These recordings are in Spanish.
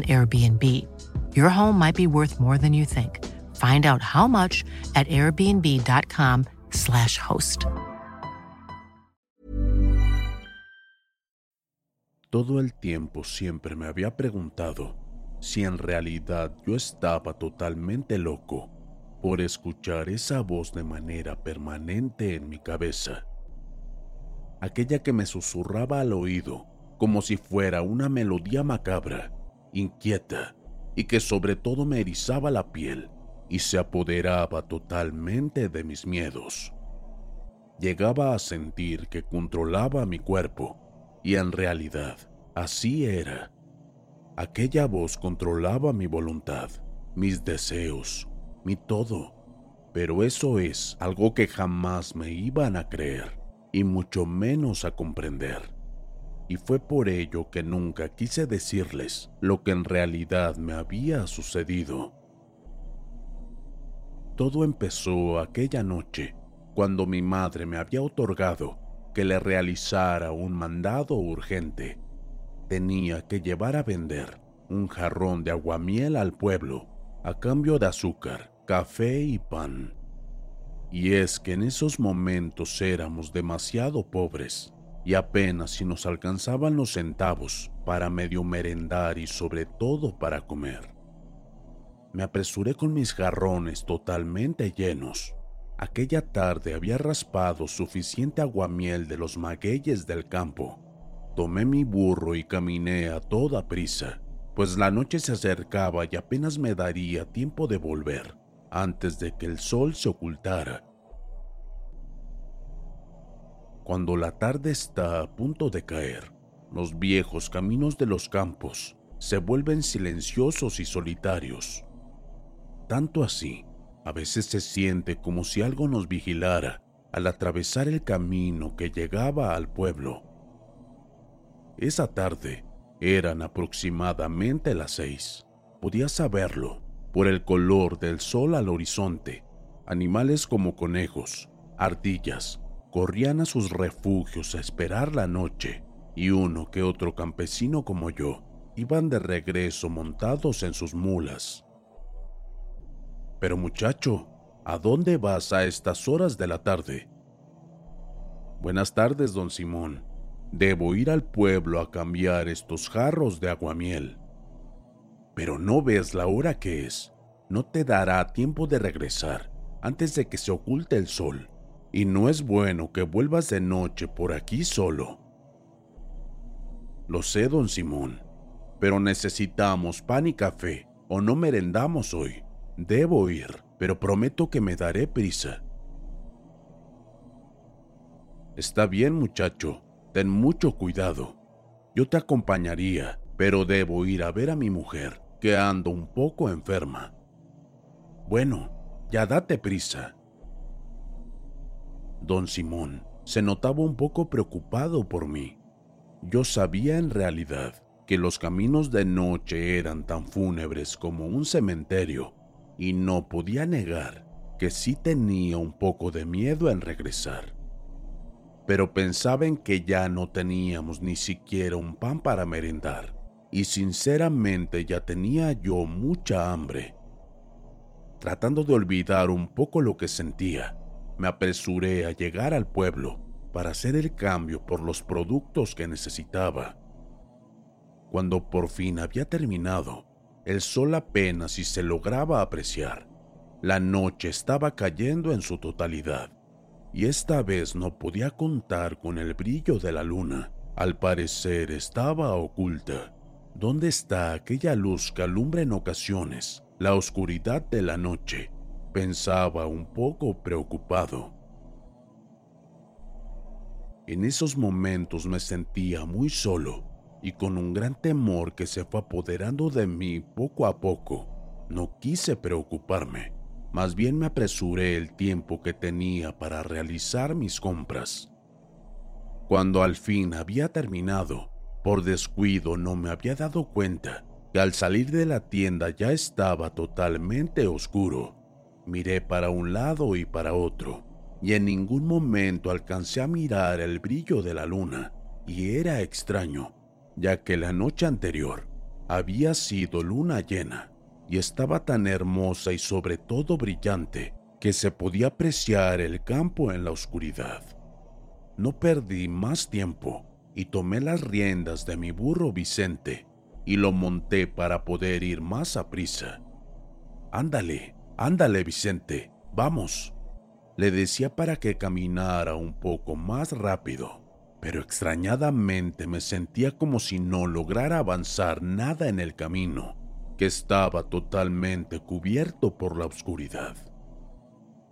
Airbnb. Your home might be worth more than you think. Find out how much at airbnb.com/slash host. Todo el tiempo siempre me había preguntado si en realidad yo estaba totalmente loco por escuchar esa voz de manera permanente en mi cabeza. Aquella que me susurraba al oído como si fuera una melodía macabra, inquieta, y que sobre todo me erizaba la piel y se apoderaba totalmente de mis miedos. Llegaba a sentir que controlaba mi cuerpo, y en realidad así era. Aquella voz controlaba mi voluntad, mis deseos, mi todo, pero eso es algo que jamás me iban a creer, y mucho menos a comprender y fue por ello que nunca quise decirles lo que en realidad me había sucedido. Todo empezó aquella noche, cuando mi madre me había otorgado que le realizara un mandado urgente. Tenía que llevar a vender un jarrón de aguamiel al pueblo a cambio de azúcar, café y pan. Y es que en esos momentos éramos demasiado pobres y apenas si nos alcanzaban los centavos para medio merendar y sobre todo para comer. Me apresuré con mis jarrones totalmente llenos. Aquella tarde había raspado suficiente aguamiel de los magueyes del campo. Tomé mi burro y caminé a toda prisa, pues la noche se acercaba y apenas me daría tiempo de volver antes de que el sol se ocultara cuando la tarde está a punto de caer, los viejos caminos de los campos se vuelven silenciosos y solitarios. Tanto así, a veces se siente como si algo nos vigilara al atravesar el camino que llegaba al pueblo. Esa tarde eran aproximadamente las seis. Podía saberlo por el color del sol al horizonte. Animales como conejos, ardillas, corrían a sus refugios a esperar la noche, y uno que otro campesino como yo iban de regreso montados en sus mulas. Pero muchacho, ¿a dónde vas a estas horas de la tarde? Buenas tardes, don Simón. Debo ir al pueblo a cambiar estos jarros de aguamiel. Pero no ves la hora que es. No te dará tiempo de regresar antes de que se oculte el sol y no es bueno que vuelvas de noche por aquí solo. Lo sé, don Simón, pero necesitamos pan y café o no merendamos hoy. Debo ir, pero prometo que me daré prisa. Está bien, muchacho, ten mucho cuidado. Yo te acompañaría, pero debo ir a ver a mi mujer, que ando un poco enferma. Bueno, ya date prisa. Don Simón se notaba un poco preocupado por mí. Yo sabía en realidad que los caminos de noche eran tan fúnebres como un cementerio, y no podía negar que sí tenía un poco de miedo en regresar. Pero pensaba en que ya no teníamos ni siquiera un pan para merendar, y sinceramente ya tenía yo mucha hambre. Tratando de olvidar un poco lo que sentía, me apresuré a llegar al pueblo para hacer el cambio por los productos que necesitaba. Cuando por fin había terminado, el sol apenas si se lograba apreciar. La noche estaba cayendo en su totalidad, y esta vez no podía contar con el brillo de la luna. Al parecer estaba oculta. ¿Dónde está aquella luz que alumbra en ocasiones la oscuridad de la noche? Pensaba un poco preocupado. En esos momentos me sentía muy solo y con un gran temor que se fue apoderando de mí poco a poco. No quise preocuparme, más bien me apresuré el tiempo que tenía para realizar mis compras. Cuando al fin había terminado, por descuido no me había dado cuenta que al salir de la tienda ya estaba totalmente oscuro. Miré para un lado y para otro, y en ningún momento alcancé a mirar el brillo de la luna, y era extraño, ya que la noche anterior había sido luna llena y estaba tan hermosa y sobre todo brillante que se podía apreciar el campo en la oscuridad. No perdí más tiempo y tomé las riendas de mi burro Vicente y lo monté para poder ir más a prisa. Ándale, ándale Vicente, vamos, le decía para que caminara un poco más rápido pero extrañadamente me sentía como si no lograra avanzar nada en el camino, que estaba totalmente cubierto por la oscuridad.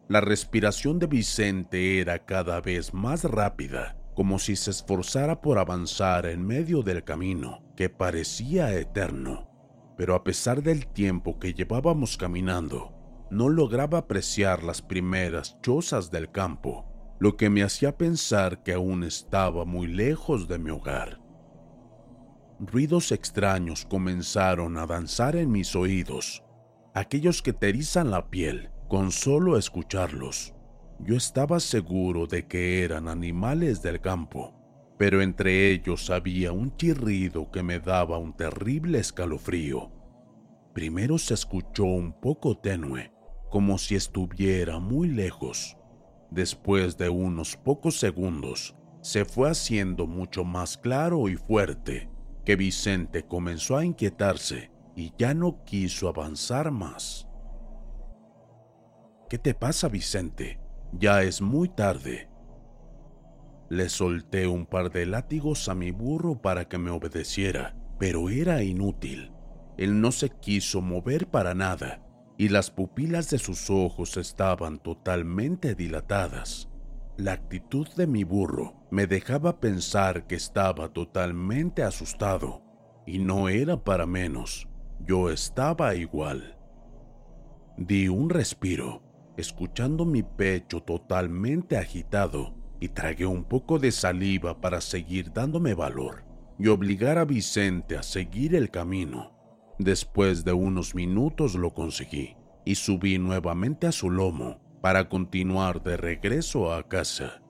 La respiración de Vicente era cada vez más rápida, como si se esforzara por avanzar en medio del camino, que parecía eterno. Pero a pesar del tiempo que llevábamos caminando, no lograba apreciar las primeras chozas del campo lo que me hacía pensar que aún estaba muy lejos de mi hogar. Ruidos extraños comenzaron a danzar en mis oídos, aquellos que te erizan la piel con solo escucharlos. Yo estaba seguro de que eran animales del campo, pero entre ellos había un chirrido que me daba un terrible escalofrío. Primero se escuchó un poco tenue, como si estuviera muy lejos, Después de unos pocos segundos, se fue haciendo mucho más claro y fuerte que Vicente comenzó a inquietarse y ya no quiso avanzar más. ¿Qué te pasa, Vicente? Ya es muy tarde. Le solté un par de látigos a mi burro para que me obedeciera, pero era inútil. Él no se quiso mover para nada y las pupilas de sus ojos estaban totalmente dilatadas. La actitud de mi burro me dejaba pensar que estaba totalmente asustado, y no era para menos, yo estaba igual. Di un respiro, escuchando mi pecho totalmente agitado, y tragué un poco de saliva para seguir dándome valor y obligar a Vicente a seguir el camino. Después de unos minutos lo conseguí y subí nuevamente a su lomo para continuar de regreso a casa.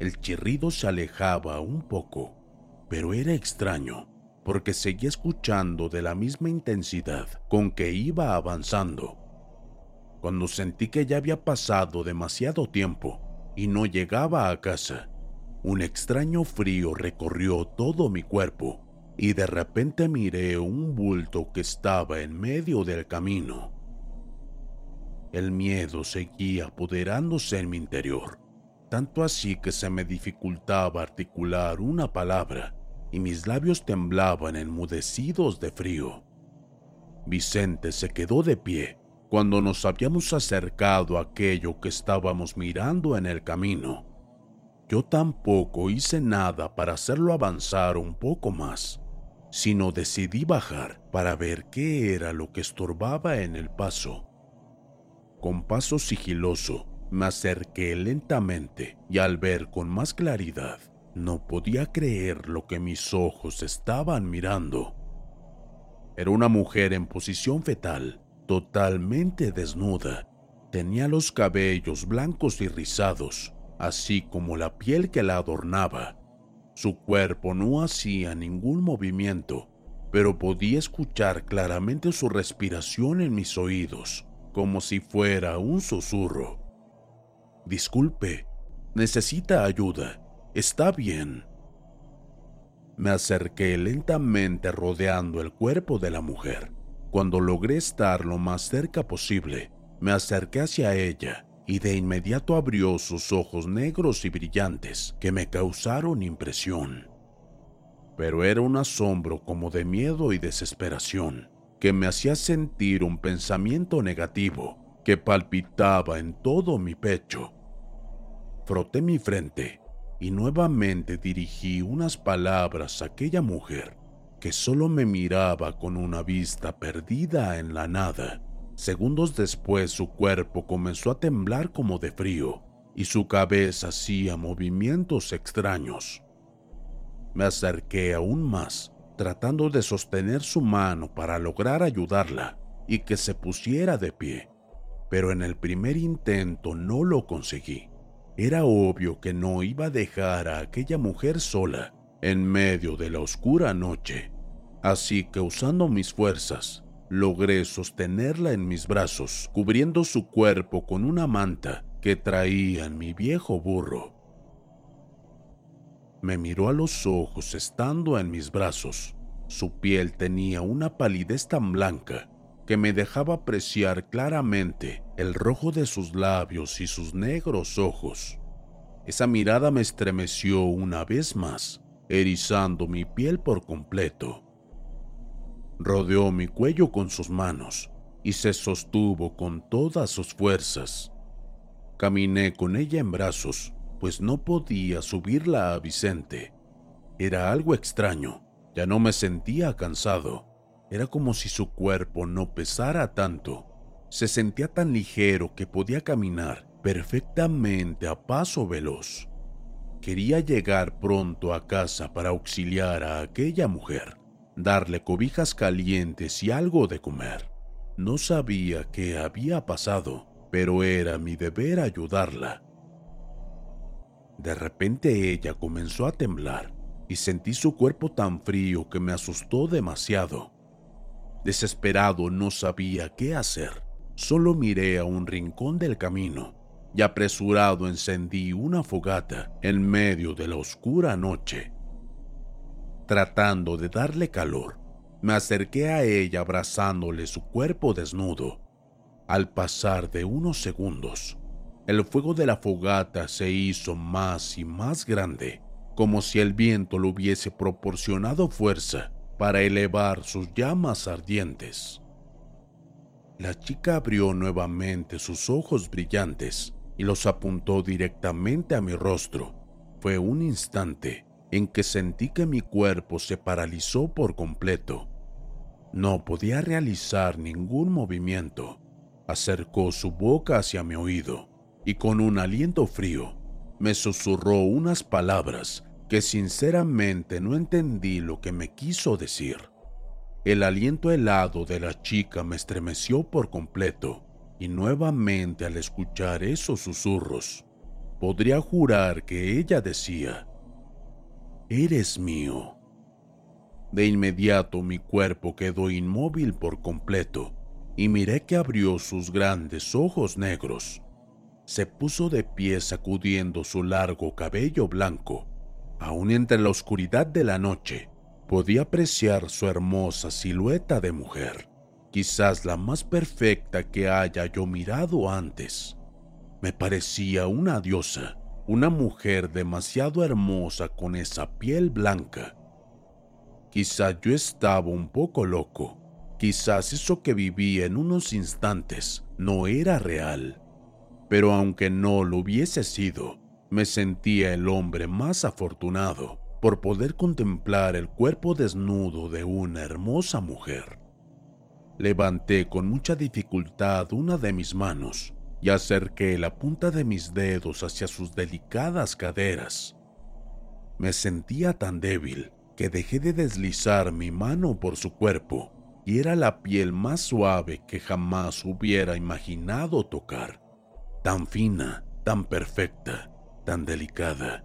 El chirrido se alejaba un poco, pero era extraño porque seguía escuchando de la misma intensidad con que iba avanzando. Cuando sentí que ya había pasado demasiado tiempo y no llegaba a casa, un extraño frío recorrió todo mi cuerpo y de repente miré un bulto que estaba en medio del camino. El miedo seguía apoderándose en mi interior, tanto así que se me dificultaba articular una palabra y mis labios temblaban enmudecidos de frío. Vicente se quedó de pie cuando nos habíamos acercado a aquello que estábamos mirando en el camino. Yo tampoco hice nada para hacerlo avanzar un poco más sino decidí bajar para ver qué era lo que estorbaba en el paso. Con paso sigiloso me acerqué lentamente y al ver con más claridad No podía creer lo que mis ojos estaban mirando. Era una mujer en posición fetal, totalmente desnuda. Tenía los cabellos blancos y rizados, así como la piel que la adornaba. Su cuerpo no hacía ningún movimiento, pero podía escuchar claramente su respiración en mis oídos, como si fuera un susurro. Disculpe, necesita ayuda. Está bien. Me acerqué lentamente rodeando el cuerpo de la mujer. Cuando logré estar lo más cerca posible, me acerqué hacia ella y de inmediato abrió sus ojos negros y brillantes que me causaron impresión. Pero era un asombro como de miedo y desesperación que me hacía sentir un pensamiento negativo que palpitaba en todo mi pecho. Froté mi frente y nuevamente dirigí unas palabras a aquella mujer que solo me miraba con una vista perdida en la nada. Segundos después su cuerpo comenzó a temblar como de frío y su cabeza hacía movimientos extraños. Me acerqué aún más, tratando de sostener su mano para lograr ayudarla y que se pusiera de pie, pero en el primer intento no lo conseguí. Era obvio que no iba a dejar a aquella mujer sola en medio de la oscura noche, así que usando mis fuerzas, logré sostenerla en mis brazos, cubriendo su cuerpo con una manta que traía en mi viejo burro. Me miró a los ojos estando en mis brazos. Su piel tenía una palidez tan blanca que me dejaba apreciar claramente el rojo de sus labios y sus negros ojos. Esa mirada me estremeció una vez más, erizando mi piel por completo. Rodeó mi cuello con sus manos y se sostuvo con todas sus fuerzas. Caminé con ella en brazos, pues no podía subirla a Vicente. Era algo extraño, ya no me sentía cansado. Era como si su cuerpo no pesara tanto. Se sentía tan ligero que podía caminar perfectamente a paso veloz. Quería llegar pronto a casa para auxiliar a aquella mujer darle cobijas calientes y algo de comer. No sabía qué había pasado, pero era mi deber ayudarla. De repente ella comenzó a temblar y sentí su cuerpo tan frío que me asustó demasiado. Desesperado no sabía qué hacer. Solo miré a un rincón del camino y apresurado encendí una fogata en medio de la oscura noche. Tratando de darle calor, me acerqué a ella abrazándole su cuerpo desnudo. Al pasar de unos segundos, el fuego de la fogata se hizo más y más grande, como si el viento le hubiese proporcionado fuerza para elevar sus llamas ardientes. La chica abrió nuevamente sus ojos brillantes y los apuntó directamente a mi rostro. Fue un instante en que sentí que mi cuerpo se paralizó por completo. No podía realizar ningún movimiento. Acercó su boca hacia mi oído y con un aliento frío me susurró unas palabras que sinceramente no entendí lo que me quiso decir. El aliento helado de la chica me estremeció por completo y nuevamente al escuchar esos susurros, podría jurar que ella decía, eres mío. De inmediato mi cuerpo quedó inmóvil por completo y miré que abrió sus grandes ojos negros. Se puso de pie sacudiendo su largo cabello blanco. Aún entre la oscuridad de la noche, podía apreciar su hermosa silueta de mujer, quizás la más perfecta que haya yo mirado antes. Me parecía una diosa una mujer demasiado hermosa con esa piel blanca. Quizás yo estaba un poco loco, quizás eso que vivía en unos instantes no era real, pero aunque no lo hubiese sido, me sentía el hombre más afortunado por poder contemplar el cuerpo desnudo de una hermosa mujer. Levanté con mucha dificultad una de mis manos y acerqué la punta de mis dedos hacia sus delicadas caderas. Me sentía tan débil que dejé de deslizar mi mano por su cuerpo y era la piel más suave que jamás hubiera imaginado tocar. Tan fina, tan perfecta, tan delicada.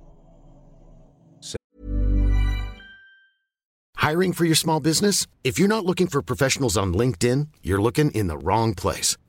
Hiring for your small business? If you're not looking for professionals on LinkedIn, you're looking in the wrong place.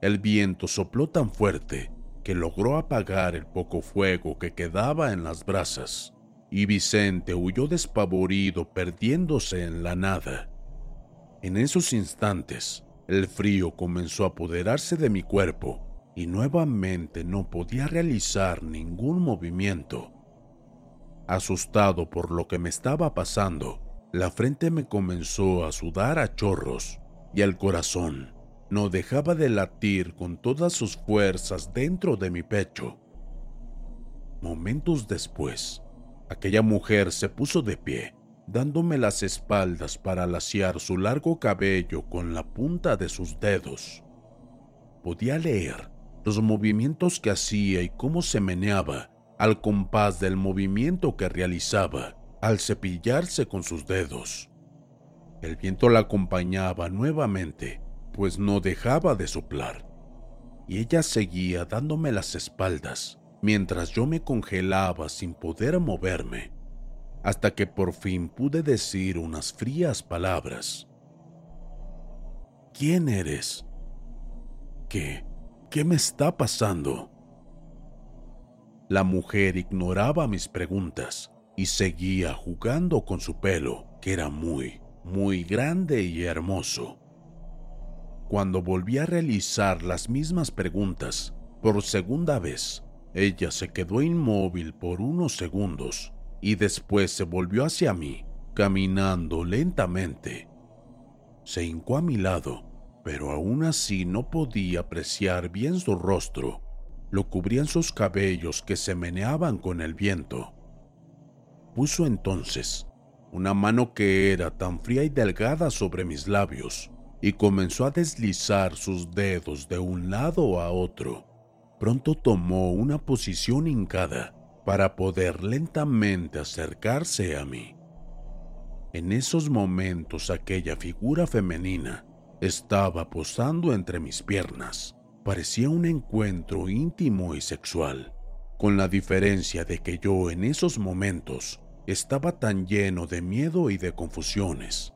el viento sopló tan fuerte que logró apagar el poco fuego que quedaba en las brasas, y Vicente huyó despavorido perdiéndose en la nada. En esos instantes, el frío comenzó a apoderarse de mi cuerpo y nuevamente no podía realizar ningún movimiento. Asustado por lo que me estaba pasando, la frente me comenzó a sudar a chorros y el corazón no dejaba de latir con todas sus fuerzas dentro de mi pecho. Momentos después, aquella mujer se puso de pie, dándome las espaldas para laciar su largo cabello con la punta de sus dedos. Podía leer los movimientos que hacía y cómo se meneaba al compás del movimiento que realizaba al cepillarse con sus dedos. El viento la acompañaba nuevamente, pues no dejaba de soplar, y ella seguía dándome las espaldas mientras yo me congelaba sin poder moverme, hasta que por fin pude decir unas frías palabras. ¿Quién eres? ¿Qué? ¿Qué me está pasando? La mujer ignoraba mis preguntas y seguía jugando con su pelo, que era muy, muy grande y hermoso. Cuando volví a realizar las mismas preguntas por segunda vez, ella se quedó inmóvil por unos segundos y después se volvió hacia mí, caminando lentamente. Se hincó a mi lado, pero aún así no podía apreciar bien su rostro. Lo cubrían sus cabellos que se meneaban con el viento. Puso entonces una mano que era tan fría y delgada sobre mis labios y comenzó a deslizar sus dedos de un lado a otro. Pronto tomó una posición hincada para poder lentamente acercarse a mí. En esos momentos aquella figura femenina estaba posando entre mis piernas. Parecía un encuentro íntimo y sexual, con la diferencia de que yo en esos momentos estaba tan lleno de miedo y de confusiones.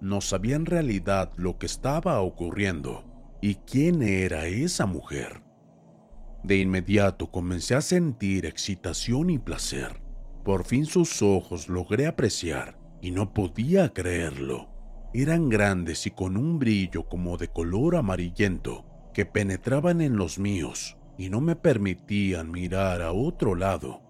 No sabía en realidad lo que estaba ocurriendo y quién era esa mujer. De inmediato comencé a sentir excitación y placer. Por fin sus ojos logré apreciar y no podía creerlo. Eran grandes y con un brillo como de color amarillento que penetraban en los míos y no me permitían mirar a otro lado.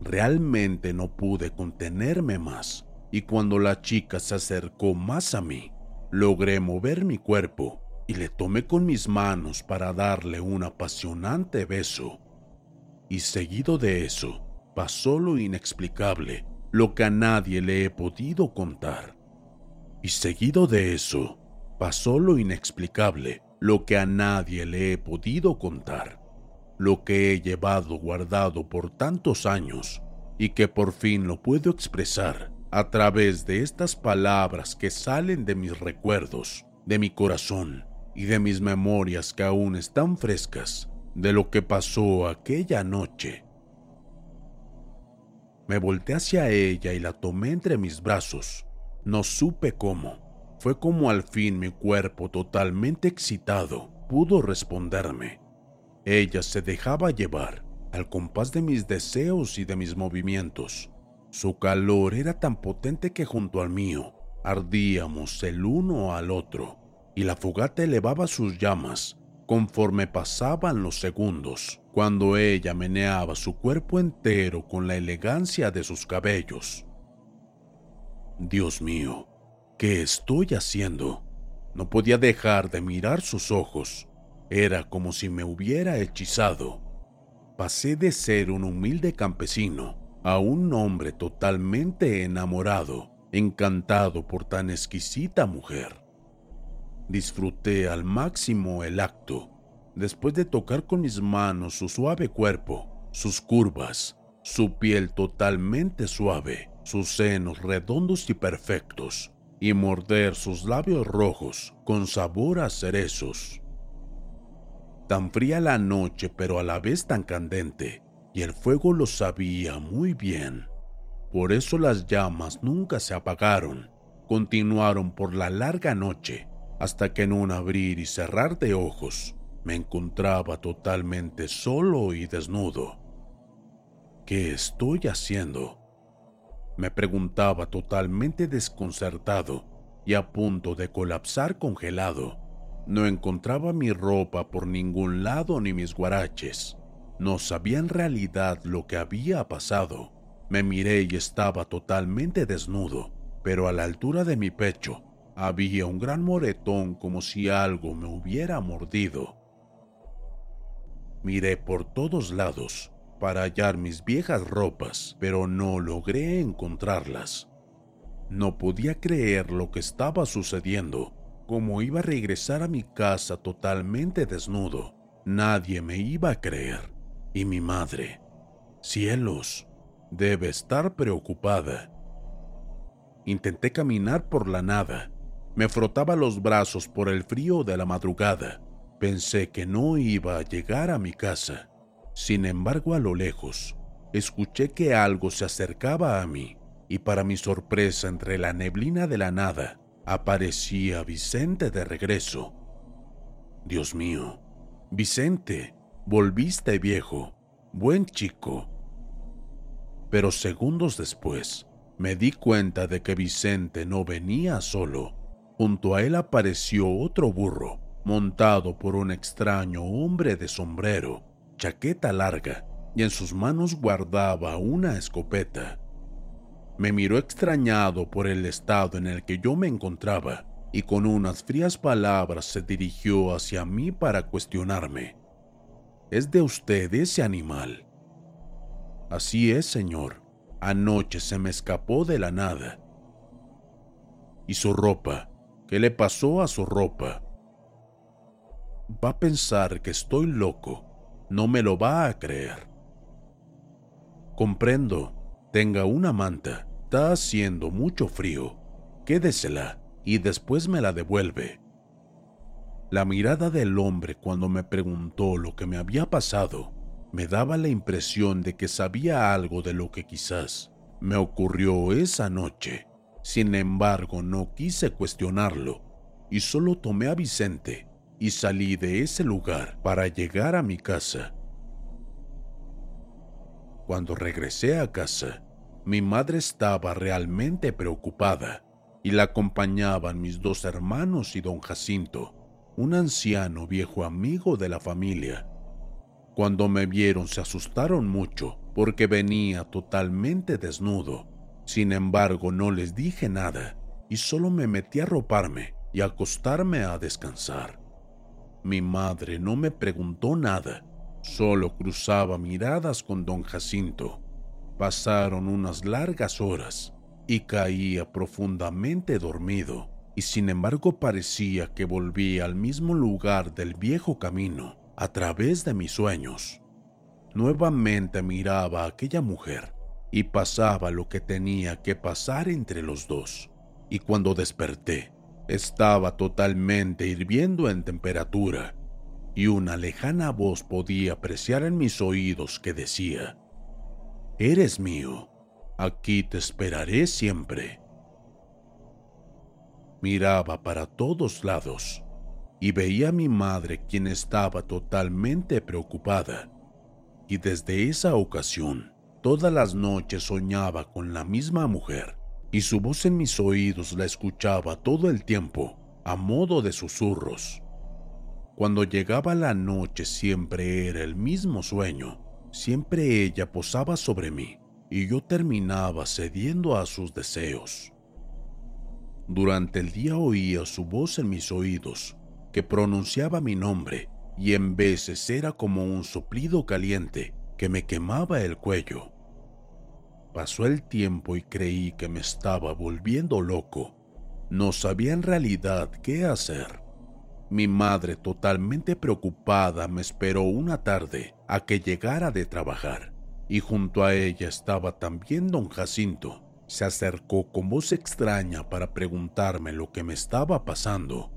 Realmente no pude contenerme más y cuando la chica se acercó más a mí, logré mover mi cuerpo y le tomé con mis manos para darle un apasionante beso. Y seguido de eso, pasó lo inexplicable, lo que a nadie le he podido contar. Y seguido de eso, pasó lo inexplicable, lo que a nadie le he podido contar. Lo que he llevado guardado por tantos años y que por fin lo puedo expresar a través de estas palabras que salen de mis recuerdos, de mi corazón y de mis memorias que aún están frescas de lo que pasó aquella noche. Me volteé hacia ella y la tomé entre mis brazos. No supe cómo. Fue como al fin mi cuerpo totalmente excitado pudo responderme. Ella se dejaba llevar al compás de mis deseos y de mis movimientos. Su calor era tan potente que junto al mío ardíamos el uno al otro y la fogata elevaba sus llamas conforme pasaban los segundos, cuando ella meneaba su cuerpo entero con la elegancia de sus cabellos. Dios mío, ¿qué estoy haciendo? No podía dejar de mirar sus ojos. Era como si me hubiera hechizado. Pasé de ser un humilde campesino a un hombre totalmente enamorado, encantado por tan exquisita mujer. Disfruté al máximo el acto, después de tocar con mis manos su suave cuerpo, sus curvas, su piel totalmente suave, sus senos redondos y perfectos, y morder sus labios rojos con sabor a cerezos. Tan fría la noche, pero a la vez tan candente, y el fuego lo sabía muy bien. Por eso las llamas nunca se apagaron, continuaron por la larga noche, hasta que en un abrir y cerrar de ojos me encontraba totalmente solo y desnudo. ¿Qué estoy haciendo? Me preguntaba totalmente desconcertado y a punto de colapsar congelado. No encontraba mi ropa por ningún lado ni mis guaraches. No sabía en realidad lo que había pasado. Me miré y estaba totalmente desnudo, pero a la altura de mi pecho había un gran moretón como si algo me hubiera mordido. Miré por todos lados para hallar mis viejas ropas, pero no logré encontrarlas. No podía creer lo que estaba sucediendo, como iba a regresar a mi casa totalmente desnudo. Nadie me iba a creer. Y mi madre, cielos, debe estar preocupada. Intenté caminar por la nada, me frotaba los brazos por el frío de la madrugada. Pensé que no iba a llegar a mi casa. Sin embargo, a lo lejos, escuché que algo se acercaba a mí y para mi sorpresa entre la neblina de la nada aparecía Vicente de regreso. Dios mío, Vicente, volviste viejo, buen chico. Pero segundos después, me di cuenta de que Vicente no venía solo Junto a él apareció otro burro, montado por un extraño hombre de sombrero, chaqueta larga, y en sus manos guardaba una escopeta. Me miró extrañado por el estado en el que yo me encontraba y con unas frías palabras se dirigió hacia mí para cuestionarme. ¿Es de usted ese animal? Así es, señor. Anoche se me escapó de la nada. ¿Y su ropa? ¿Qué le pasó a su ropa? Va a pensar que estoy loco. No me lo va a creer. Comprendo. Tenga una manta. Está haciendo mucho frío. Quédesela y después me la devuelve. La mirada del hombre cuando me preguntó lo que me había pasado me daba la impresión de que sabía algo de lo que quizás me ocurrió esa noche sin embargo, no quise cuestionarlo y solo tomé a Vicente y salí de ese lugar para llegar a mi casa. Cuando regresé a casa, mi madre estaba realmente preocupada y la acompañaban mis dos hermanos y don Jacinto, un anciano viejo amigo de la familia. Cuando me vieron se asustaron mucho porque venía totalmente desnudo sin embargo, no les dije nada y solo me metí a roparme y acostarme a descansar. Mi madre no me preguntó nada, solo cruzaba miradas con don Jacinto. Pasaron unas largas horas y caía profundamente dormido, y sin embargo parecía que volvía al mismo lugar del viejo camino a través de mis sueños. Nuevamente miraba a aquella mujer y pasaba lo que tenía que pasar entre los dos. Y cuando desperté, estaba totalmente hirviendo en temperatura, y una lejana voz podía apreciar en mis oídos que decía, Eres mío, Aquí te esperaré siempre. Miraba para todos lados y veía a mi madre quien estaba totalmente preocupada. Y desde esa ocasión, todas las noches soñaba con la misma mujer y su voz en mis oídos la escuchaba todo el tiempo a modo de susurros. Cuando llegaba la noche siempre era el mismo sueño, siempre ella posaba sobre mí y yo terminaba cediendo a sus deseos. Durante el día oía su voz en mis oídos, que pronunciaba mi nombre, y en veces era como un soplido caliente que me quemaba el cuello. Pasó el tiempo y creí que me estaba volviendo loco. No sabía en realidad qué hacer. Mi madre, totalmente preocupada, me esperó una tarde a que llegara de trabajar, y junto a ella estaba también don Jacinto, se acercó con voz extraña para preguntarme lo que me estaba pasando.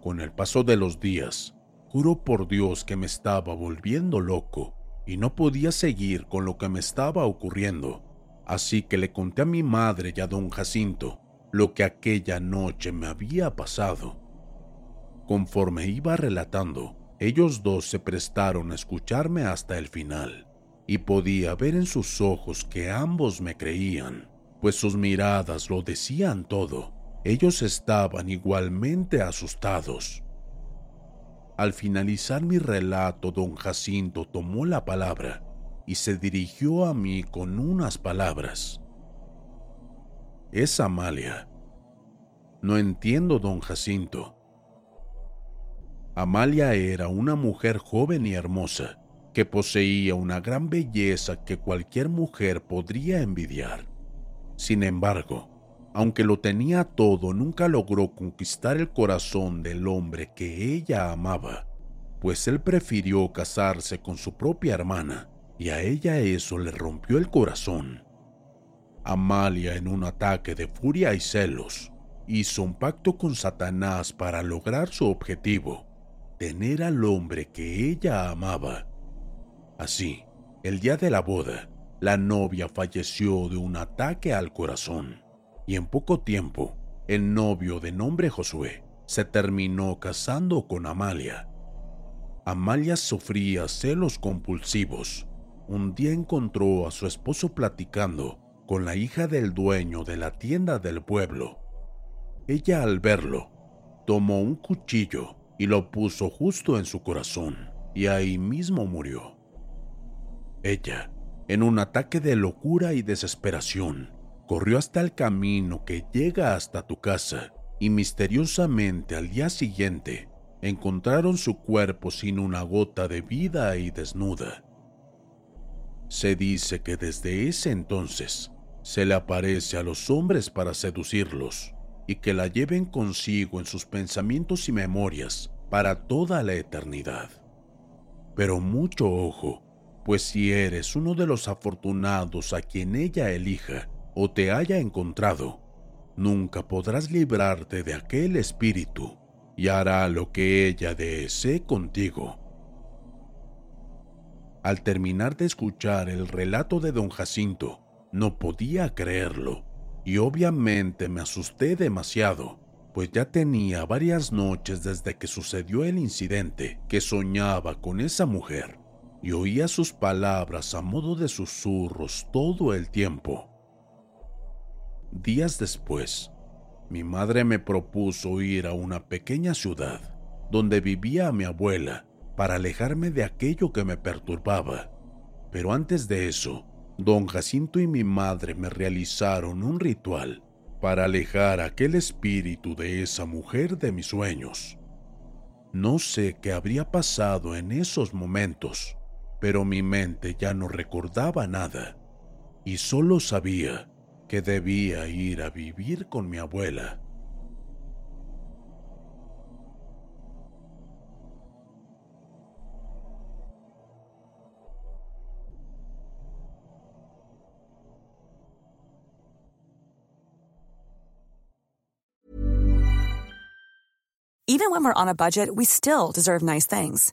Con el paso de los días, juro por Dios que me estaba volviendo loco y no podía seguir con lo que me estaba ocurriendo, así que le conté a mi madre y a don Jacinto lo que aquella noche me había pasado. Conforme iba relatando, ellos dos se prestaron a escucharme hasta el final y podía ver en sus ojos que ambos me creían, pues sus miradas lo decían todo. Ellos estaban igualmente asustados. Al finalizar mi relato, don Jacinto tomó la palabra y se dirigió a mí con unas palabras. Es Amalia. No entiendo, don Jacinto. Amalia era una mujer joven y hermosa, que poseía una gran belleza que cualquier mujer podría envidiar. Sin embargo, aunque lo tenía todo, nunca logró conquistar el corazón del hombre que ella amaba, pues él prefirió casarse con su propia hermana, y a ella eso le rompió el corazón. Amalia, en un ataque de furia y celos, hizo un pacto con Satanás para lograr su objetivo, tener al hombre que ella amaba Así, el día de la boda, la novia falleció de un ataque al corazón y en poco tiempo, el novio de nombre Josué se terminó casando con Amalia. Amalia sufría celos compulsivos. Un día encontró a su esposo platicando con la hija del dueño de la tienda del pueblo. Ella al verlo, tomó un cuchillo y lo puso justo en su corazón, y ahí mismo murió. Ella, en un ataque de locura y desesperación, corrió hasta el camino que llega hasta tu casa y misteriosamente al día siguiente encontraron su cuerpo sin una gota de vida y desnuda. Se dice que desde ese entonces se le aparece a los hombres para seducirlos y que la lleven consigo en sus pensamientos y memorias para toda la eternidad. Pero mucho ojo, pues si eres uno de los afortunados a quien ella elija o te haya encontrado, nunca podrás librarte de aquel espíritu y hará lo que ella desee contigo. Al terminar de escuchar el relato de don Jacinto, no podía creerlo y obviamente me asusté demasiado, pues ya tenía varias noches desde que sucedió el incidente que soñaba con esa mujer y oía sus palabras a modo de susurros todo el tiempo. Días después, mi madre me propuso ir a una pequeña ciudad donde vivía mi abuela para alejarme de aquello que me perturbaba. Pero antes de eso, don Jacinto y mi madre me realizaron un ritual para alejar aquel espíritu de esa mujer de mis sueños. No sé qué habría pasado en esos momentos, pero mi mente ya no recordaba nada y solo sabía que debía ir a vivir con mi abuela. Even when we're on a budget, we still deserve nice things.